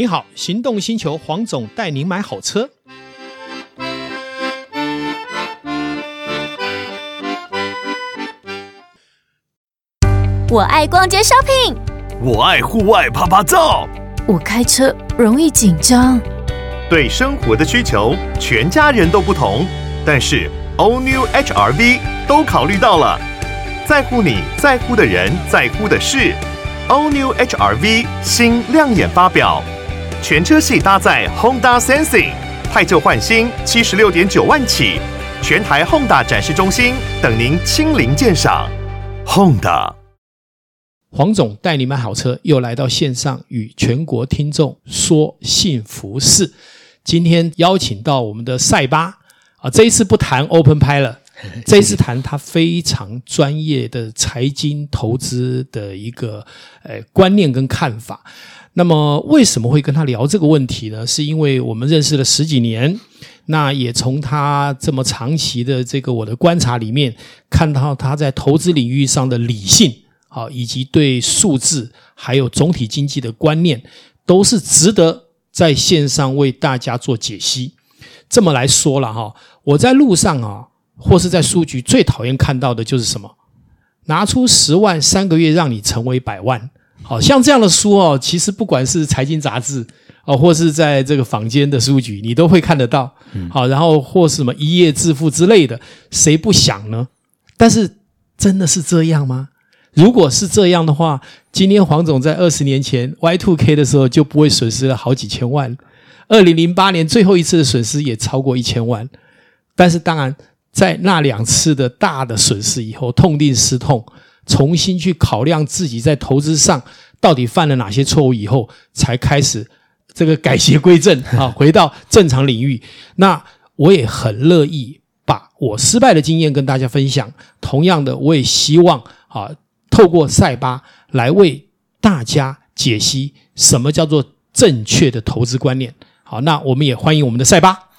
你好，行动星球黄总带您买好车。我爱逛街 shopping，我爱户外啪啪照，我开车容易紧张。对生活的需求，全家人都不同，但是 All New HR-V 都考虑到了，在乎你在乎的人，在乎的事。All New HR-V 新亮眼发表，全车系搭载 Honda Sensing，汰旧换新，七十六点九万起，全台 Honda 展示中心等您亲临鉴赏。Honda。黄总带你买好车，又来到线上与全国听众说幸福事。今天邀请到我们的赛巴啊，这一次不谈 Open Pilot 了，这一次谈他非常专业的财经投资的一个呃观念跟看法。那么为什么会跟他聊这个问题呢？是因为我们认识了十几年，那也从他这么长期的这个我的观察里面，看到他在投资领域上的理性。好，以及对数字还有总体经济的观念，都是值得在线上为大家做解析。这么来说了哈，我在路上啊，或是在书局最讨厌看到的就是什么？拿出十万三个月让你成为百万。好像这样的书哦，其实不管是财经杂志哦，或是在这个坊间的书局，你都会看得到。好，然后或是什么一夜致富之类的，谁不想呢？但是真的是这样吗？如果是这样的话，今天黄总在二十年前 Y two K 的时候就不会损失了好几千万。二零零八年最后一次的损失也超过一千万。但是当然，在那两次的大的损失以后，痛定思痛，重新去考量自己在投资上到底犯了哪些错误以后，才开始这个改邪归正 啊，回到正常领域。那我也很乐意把我失败的经验跟大家分享。同样的，我也希望啊。透过赛巴来为大家解析什么叫做正确的投资观念。好，那我们也欢迎我们的赛巴。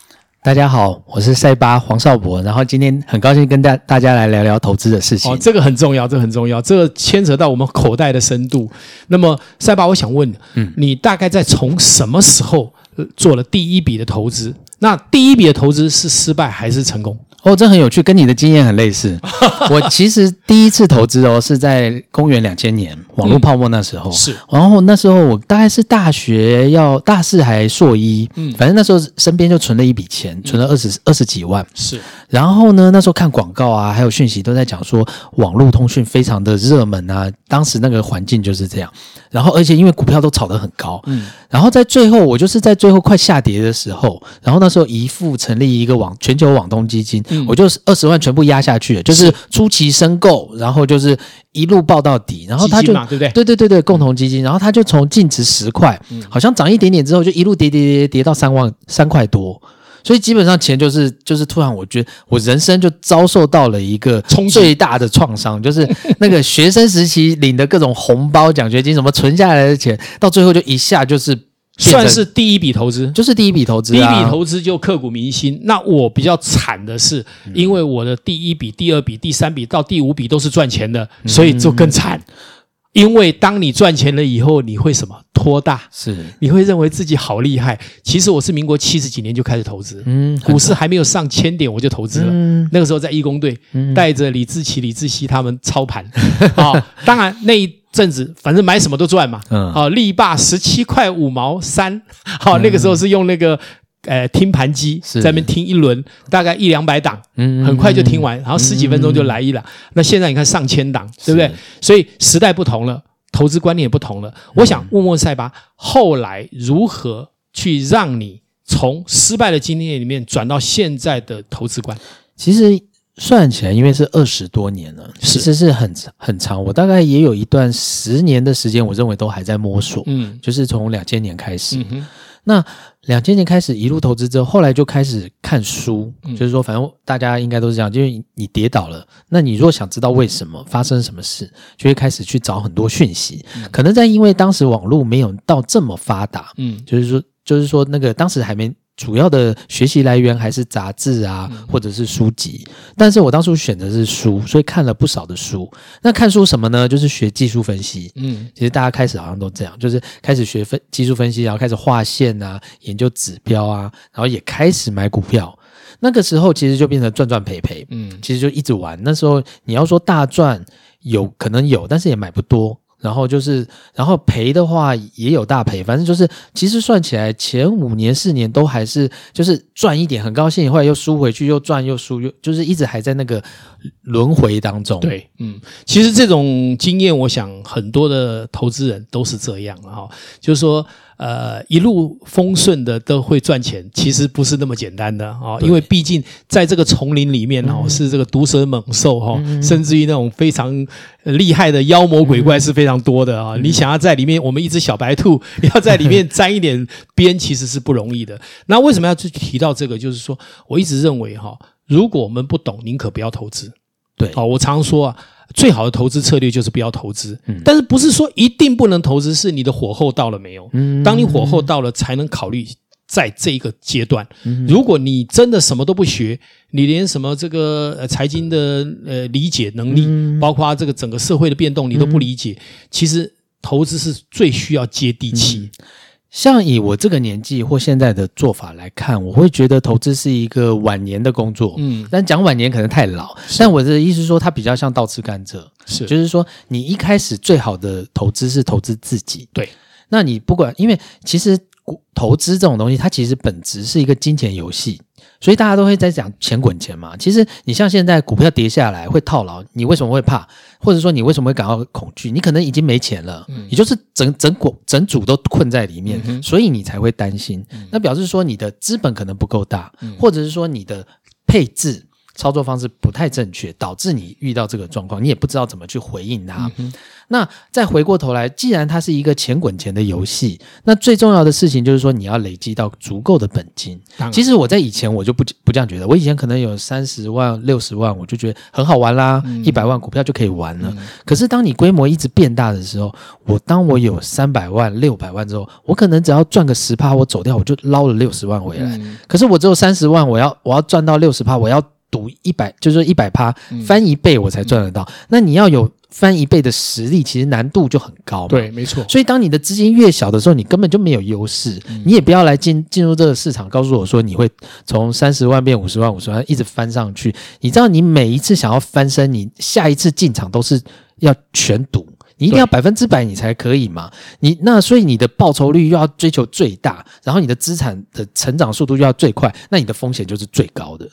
大家好，我是赛巴黄少博。然后今天很高兴跟大大家来聊聊投资的事情。哦，这个很重要，这个很重要，这个牵扯到我们口袋的深度。那么赛巴，我想问，嗯，你大概在从什么时候做了第一笔的投资？那第一笔的投资是失败还是成功？哦，这很有趣，跟你的经验很类似。我其实第一次投资哦，是在公元两千年网络泡沫那时候。嗯、是，然后那时候我大概是大学要大四还硕一，嗯，反正那时候身边就存了一笔钱，存了二十二十几万。是，然后呢，那时候看广告啊，还有讯息都在讲说网络通讯非常的热门啊，当时那个环境就是这样。然后而且因为股票都炒得很高，嗯，然后在最后我就是在最后快下跌的时候，然后那时候姨父成立一个网全球网通基金。我就是二十万全部压下去了，就是初期申购，然后就是一路抱到底，然后他就对不对？对对对对，共同基金，然后他就从净值十块，好像涨一点点之后，就一路跌跌跌跌到三万三块多，所以基本上钱就是就是突然，我觉得我人生就遭受到了一个最大的创伤，就是那个学生时期领的各种红包、奖学金，什么存下来的钱，到最后就一下就是。算是第一笔投资，就是第一笔投资，啊，第一笔投资就刻骨铭心。那我比较惨的是，因为我的第一笔、第二笔、第三笔到第五笔都是赚钱的，所以就更惨。因为当你赚钱了以后，你会什么？拖大，是你会认为自己好厉害。其实我是民国七十几年就开始投资，嗯，股市还没有上千点我就投资了。嗯，那个时候在义工队，带着李志奇、李志熙他们操盘。啊，当然那一。阵子反正买什么都赚嘛，嗯，好，力霸十七块五毛三，好，那个时候是用那个呃听盘机在那边听一轮，大概一两百档，嗯，很快就听完，然后十几分钟就来一档。那现在你看上千档，对不对？所以时代不同了，投资观念也不同了。我想问问塞巴，后来如何去让你从失败的经验里面转到现在的投资观？其实。算起来，因为是二十多年了，其实是很很长。我大概也有一段十年的时间，我认为都还在摸索。嗯，就是从两千年开始。那两千年开始一路投资之后，后来就开始看书。嗯，就是说，反正大家应该都是这样，就是你跌倒了，那你如果想知道为什么发生什么事，就会开始去找很多讯息。嗯，可能在因为当时网络没有到这么发达。嗯，就是说，就是说那个当时还没。主要的学习来源还是杂志啊，或者是书籍。但是我当初选的是书，所以看了不少的书。那看书什么呢？就是学技术分析。嗯，其实大家开始好像都这样，就是开始学分技术分析，然后开始画线啊，研究指标啊，然后也开始买股票。那个时候其实就变成赚赚赔赔。嗯，其实就一直玩。那时候你要说大赚，有可能有，但是也买不多。然后就是，然后赔的话也有大赔，反正就是，其实算起来前五年四年都还是就是赚一点，很高兴，后来又输回去，又赚又输，又就是一直还在那个轮回当中。对，嗯，其实这种经验，我想很多的投资人都是这样哈，就是说。呃，一路风顺的都会赚钱，其实不是那么简单的啊，因为毕竟在这个丛林里面哦，是这个毒蛇猛兽哈，甚至于那种非常厉害的妖魔鬼怪是非常多的啊。你想要在里面，我们一只小白兔要在里面沾一点边，其实是不容易的。那为什么要去提到这个？就是说，我一直认为哈，如果我们不懂，宁可不要投资。对，好，我常说啊。最好的投资策略就是不要投资，但是不是说一定不能投资？是你的火候到了没有？当你火候到了，才能考虑在这一个阶段。如果你真的什么都不学，你连什么这个呃财经的呃理解能力，包括这个整个社会的变动，你都不理解，其实投资是最需要接地气。像以我这个年纪或现在的做法来看，我会觉得投资是一个晚年的工作。嗯，但讲晚年可能太老。但我的意思是说，它比较像倒吃甘蔗。是，就是说，你一开始最好的投资是投资自己。对，那你不管，因为其实投资这种东西，它其实本质是一个金钱游戏。所以大家都会在讲钱滚钱嘛。其实你像现在股票跌下来会套牢，你为什么会怕？或者说你为什么会感到恐惧？你可能已经没钱了，嗯，也就是整整股整组都困在里面，嗯，所以你才会担心。那表示说你的资本可能不够大，或者是说你的配置。操作方式不太正确，导致你遇到这个状况，你也不知道怎么去回应它。嗯、那再回过头来，既然它是一个钱滚钱的游戏，那最重要的事情就是说你要累积到足够的本金。其实我在以前我就不不这样觉得，我以前可能有三十万、六十万，我就觉得很好玩啦，一百、嗯、万股票就可以玩了。嗯、可是当你规模一直变大的时候，我当我有三百万、六百万之后，我可能只要赚个十趴，我走掉我就捞了六十万回来。嗯、可是我只有三十万，我要我要赚到六十趴，我要。赌一百，就是说一百趴翻一倍，我才赚得到。嗯、那你要有翻一倍的实力，其实难度就很高嘛。对，没错。所以当你的资金越小的时候，你根本就没有优势。嗯、你也不要来进进入这个市场，告诉我说你会从三十万变五十万，五十万一直翻上去。你知道，你每一次想要翻身，你下一次进场都是要全赌，你一定要百分之百你才可以嘛。你那所以你的报酬率又要追求最大，然后你的资产的成长速度又要最快，那你的风险就是最高的。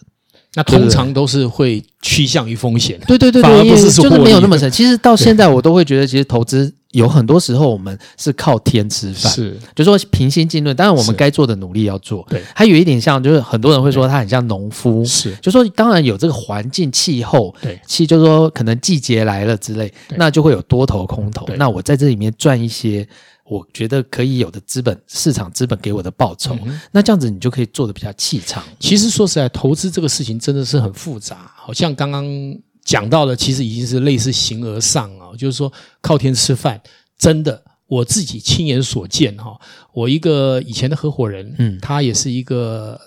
那通常都是会趋向于风险，对对对对，反而不是说就是没有那么神。其实到现在我都会觉得，其实投资有很多时候我们是靠天吃饭，是，就说平心静论。当然我们该做的努力要做，对。还有一点像，就是很多人会说他很像农夫，是，就说当然有这个环境气候，对，气就是说可能季节来了之类，那就会有多头空头。那我在这里面赚一些。我觉得可以有的资本市场资本给我的报酬，嗯、那这样子你就可以做的比较气场。其实说实在，投资这个事情真的是很复杂。好像刚刚讲到的，其实已经是类似形而上啊，就是说靠天吃饭。真的，我自己亲眼所见哈，我一个以前的合伙人，嗯，他也是一个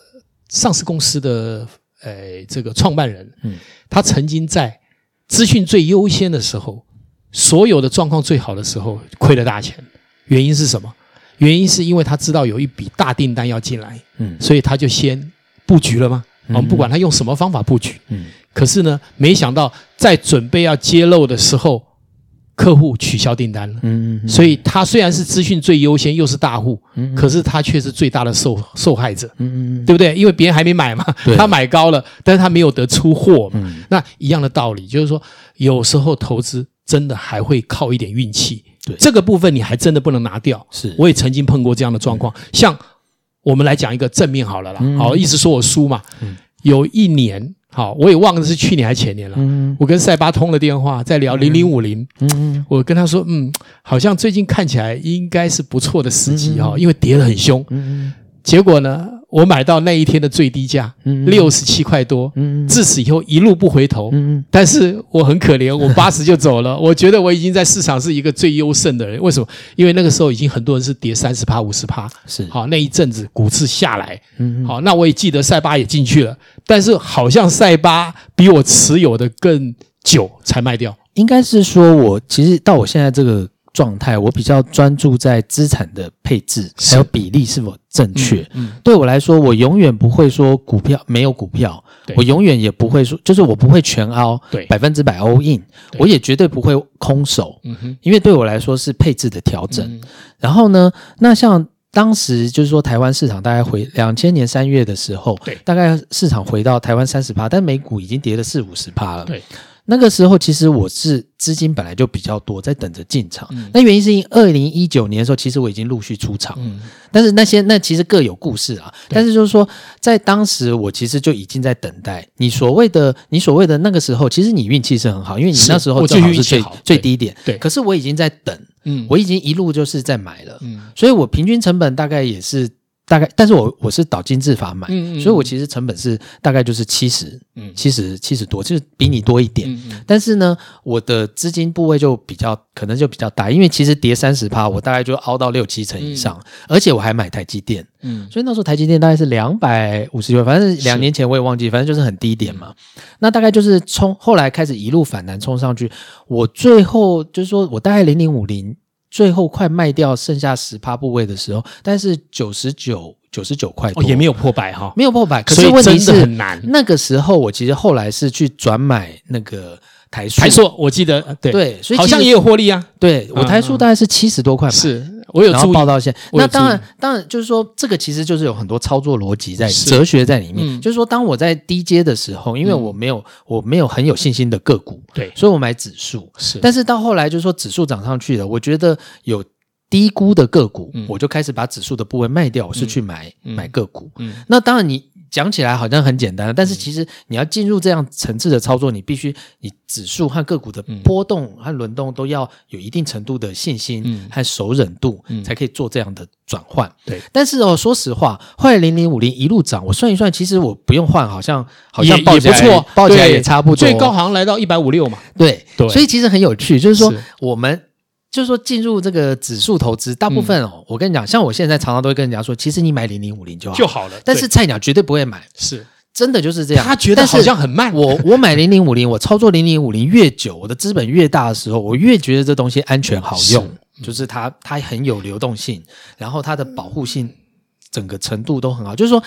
上市公司的呃这个创办人，嗯，他曾经在资讯最优先的时候，所有的状况最好的时候，亏了大钱。原因是什么？原因是因为他知道有一笔大订单要进来，嗯，所以他就先布局了吗？我们、嗯、不管他用什么方法布局，嗯，可是呢，没想到在准备要揭露的时候，客户取消订单了，嗯，所以他虽然是资讯最优先，又是大户，嗯，嗯，可是他却是最大的受受害者，嗯，嗯，嗯，对不对？因为别人还没买嘛，他买高了，但是他没有得出货嘛，嗯，那一样的道理，就是说有时候投资真的还会靠一点运气。对这个部分你还真的不能拿掉。是，我也曾经碰过这样的状况。嗯、像我们来讲一个正面好了啦，嗯、好，意思说我输嘛。嗯、有一年，好，我也忘了是去年还是前年了。嗯、我跟塞巴通了电话，在聊零零五零。嗯，我跟他说，嗯，好像最近看起来应该是不错的时机哈，嗯、因为跌得很凶。嗯，结果呢，我买到那一天的最低价，六十七块多。嗯，自此以后一路不回头。嗯，但是我很可怜，我 八十就走了。我觉得我已经在市场是一个最优胜的人。为什么？因为那个时候已经很多人是跌三十趴、五十趴。是，好，那一阵子股市下来。嗯，好，那我也记得赛巴也进去了，但是好像赛巴比我持有的更久才卖掉。应该是说我其实到我现在这个。状态，我比较专注在资产的配置，还有比例是否正确。嗯，嗯，对我来说，我永远不会说股票没有股票，我永远也不会说，就是我不会全凹，对，百分之百 all in，我也绝对不会空手。嗯哼，因为对我来说是配置的调整。嗯、然后呢，那像当时就是说台湾市场大概回两千年三月的时候，对，大概市场回到台湾三十趴，但美股已经跌了四五十趴了。对。那个时候，其实我是资金本来就比较多，在等着进场。嗯、那原因是因为二零一九年的时候，其实我已经陆续出场。嗯，但是那些那其实各有故事啊。但是就是说，在当时我其实就已经在等待你所谓的你所谓的那个时候，其实你运气是很好，因为你那时候正好是最最低点。对，可是我已经在等，嗯，我已经一路就是在买了，嗯，所以我平均成本大概也是。大概，但是我我是导金字法买，嗯嗯，所以我其实成本是大概就是七十，嗯，七十七十多，就是比你多一点。但是呢，我的资金部位就比较可能就比较大，因为其实跌三十趴，我大概就凹到六七成以上，嗯，而且我还买台积电，嗯，所以那时候台积电大概是两百五十元，反正两年前我也忘记，反正就是很低点嘛。那大概就是冲，后来开始一路反弹冲上去，我最后就是说我大概零零五零。最后快卖掉剩下十趴部位的时候，但是九十九九十九块多，哦，也没有破百哈，没有破百。可是问题是很难。那个时候我其实后来是去转买那个。台数，台数，我记得对对，所以好像也有获利啊。对，我台数大概是七十多块嘛，是我有注意报到现。那当然，当然就是说，这个其实就是有很多操作逻辑在哲学在里面。就是说，当我在低阶的时候，因为我没有我没有很有信心的个股，对，所以我买指数。是，但是到后来就是说指数涨上去了，我觉得有低估的个股，我就开始把指数的部位卖掉，我是去买买个股。嗯，那当然你。讲起来好像很简单，但是其实你要进入这样层次的操作，你必须你指数和个股的波动和轮动都要有一定程度的信心和熟忍度，才可以做这样的转换。对，但是哦，说实话，后来零零五零一路涨，我算一算，其实我不用换，好像好像也不错，报起来也差不多，最高好像来到一百五六嘛。对，对，所以其实很有趣，就是说我们。就是说，进入这个指数投资，大部分哦，嗯、我跟你讲，像我现在常常都会跟人家说，其实你买零零五零就好就好了。但是菜鸟绝对不会买，是真的就是这样。他觉得好像很慢。我我买零零五零，我操作零零五零越久，我的资本越大的时候，我越觉得这东西安全好用，是就是它它很有流动性，然后它的保护性整个程度都很好，就是说。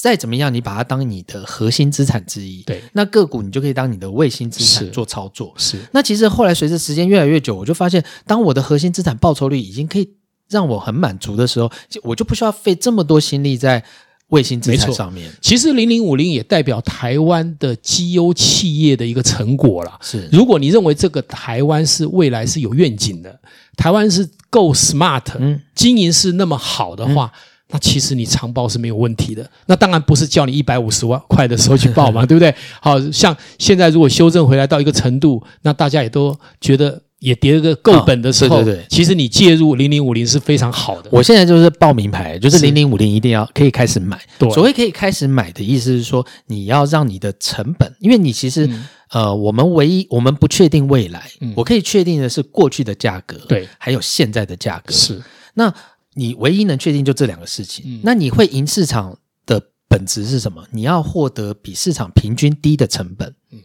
再怎么样，你把它当你的核心资产之一，对，那个股你就可以当你的卫星资产做操作。是，是那其实后来随着时间越来越久，我就发现，当我的核心资产报酬率已经可以让我很满足的时候，我就不需要费这么多心力在卫星资产上面。其实零零五零也代表台湾的绩优企业的一个成果了。是，如果你认为这个台湾是未来是有愿景的，台湾是够 smart，嗯，经营是那么好的话。嗯那其实你长报是没有问题的，那当然不是叫你一百五十万块的时候去报嘛，对不对？好像现在如果修正回来到一个程度，那大家也都觉得也跌了个够本的时候，哦、对对对，其实你介入零零五零是非常好的。我现在就是报名牌，就是零零五零一定要可以开始买。对，所谓可以开始买的意思是说，你要让你的成本，因为你其实、嗯、呃，我们唯一我们不确定未来，嗯、我可以确定的是过去的价格，对，还有现在的价格是那。你唯一能确定就这两个事情，嗯、那你会赢市场的本质是什么？你要获得比市场平均低的成本，嗯，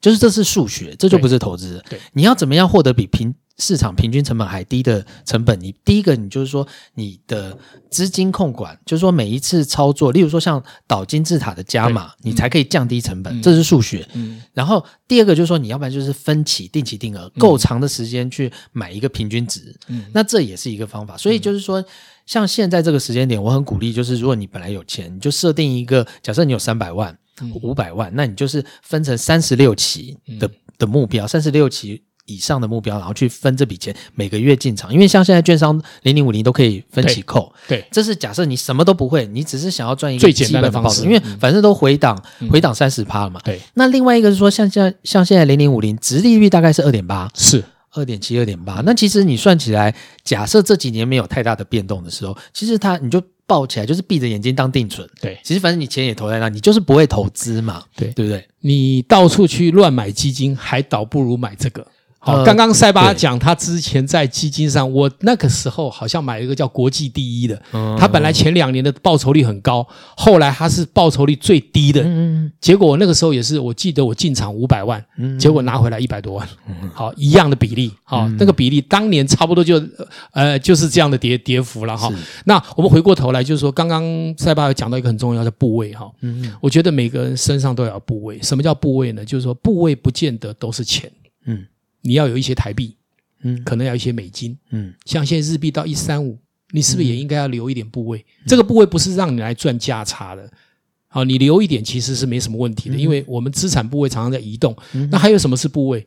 就是这是数学，这就不是投资。对，对。你要怎么样获得比平市场平均成本还低的成本，你第一个，你就是说你的资金控管，就是说每一次操作，例如说像倒金字塔的加码，你才可以降低成本，这是数学。嗯，然后第二个就是说，你要不然就是分期、定期定额，够长的时间去买一个平均值，嗯，那这也是一个方法。所以就是说，像现在这个时间点，我很鼓励，就是如果你本来有钱，你就设定一个，假设你有三百万、五百万，那你就是分成三十六期的的目标，三十六期。以上的目标，然后去分这笔钱，每个月进场，因为像现在券商零零五零都可以分期扣。对，这是假设你什么都不会，你只是想要赚一个最简单的方式，因为反正都回档，嗯、回档三十趴了嘛。对，那另外一个是说，像现在像现在零零五零，殖利率大概是二点八，是二点七、二点八。那其实你算起来，假设这几年没有太大的变动的时候，其实它你就抱起来，就是闭着眼睛当定存。对，其实反正你钱也投在那，你就是不会投资嘛。对，对不对？你到处去乱买基金，还倒不如买这个。好，刚刚塞巴讲他之前在基金上，我那个时候好像买了一个叫国际第一的，他本来前两年的报酬率很高，后来他是报酬率最低的，结果我那个时候也是，我记得我进场五百万，结果拿回来一百多万，好，一样的比例，好，那个比例当年差不多就呃就是这样的跌跌幅了哈。那我们回过头来就是说，刚刚塞巴有讲到一个很重要的部位哈，我觉得每个人身上都要有部位，什么叫部位呢？就是说部位不见得都是钱，嗯。你要有一些台币，嗯，可能要一些美金，嗯，像现在日币到一三五，你是不是也应该要留一点部位？嗯、这个部位不是让你来赚价差的，好，你留一点其实是没什么问题的，嗯、因为我们资产部位常常在移动。嗯、那还有什么是部位？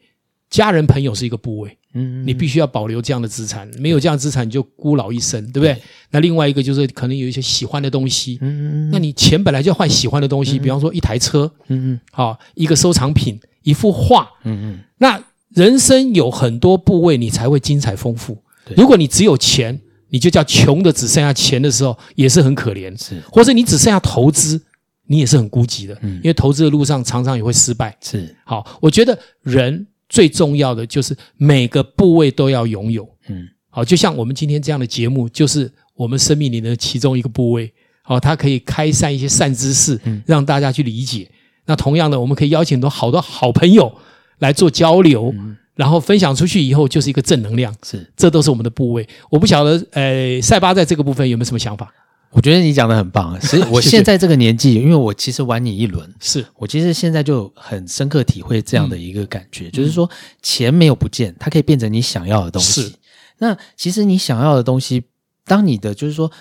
家人朋友是一个部位，嗯，你必须要保留这样的资产，没有这样的资产你就孤老一生，对不对？那另外一个就是可能有一些喜欢的东西，嗯，那你钱本来就要换喜欢的东西，比方说一台车，嗯嗯，好，一个收藏品，一幅画，嗯嗯，那。人生有很多部位，你才会精彩丰富。如果你只有钱，你就叫穷的只剩下钱的时候，也是很可怜。是，或者你只剩下投资，你也是很孤寂的。嗯，因为投资的路上常常也会失败。是，好，我觉得人最重要的就是每个部位都要拥有。嗯，好，就像我们今天这样的节目，就是我们生命里的其中一个部位。好，它可以开散一些善知识，让大家去理解。那同样的，我们可以邀请很多好多好朋友。来做交流，然后分享出去以后就是一个正能量，是，这都是我们的部位。我不晓得，呃，塞巴在这个部分有没有什么想法？我觉得你讲的很棒。所以我现在这个年纪，因为我其实玩你一轮，是我其实现在就很深刻体会这样的一个感觉，嗯、就是说钱没有不见，它可以变成你想要的东西。是，那其实你想要的东西，当你的就是说。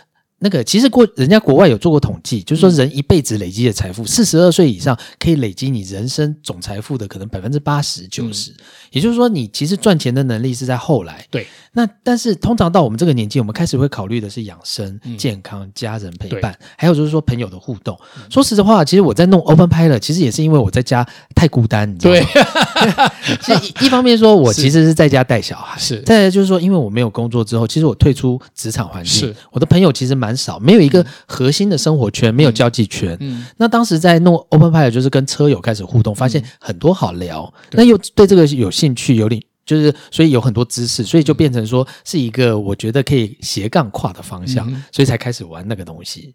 那个其实国人家国外有做过统计，就是说人一辈子累积的财富，四十二岁以上可以累积你人生总财富的可能百分之八十九十，也就是说你其实赚钱的能力是在后来。对，那但是通常到我们这个年纪，我们开始会考虑的是养生、健康、家人陪伴，还有就是说朋友的互动。说实话，其实我在弄 Open Pilot，其实也是因为我在家太孤单，你知道吗？对，其实一方面说我其实是在家带小孩，是。再来就是说因为我没有工作之后，其实我退出职场环境，我的朋友其实蛮。很少，没有一个核心的生活圈，没有交际圈。嗯，那当时在弄 Open Pilot，就是跟车友开始互动，发现很多好聊，那又对这个有兴趣，有点就是，所以有很多知识，所以就变成说是一个我觉得可以斜杠跨的方向，所以才开始玩那个东西。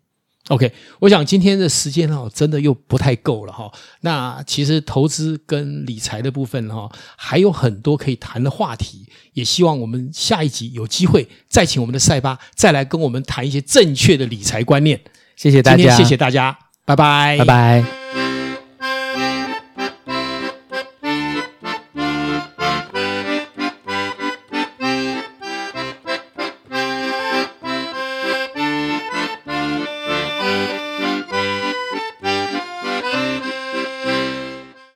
OK，我想今天的时间哈，真的又不太够了哈。那其实投资跟理财的部分哈，还有很多可以谈的话题。也希望我们下一集有机会再请我们的赛巴再来跟我们谈一些正确的理财观念。谢谢大家，今天谢谢大家，拜拜，拜拜。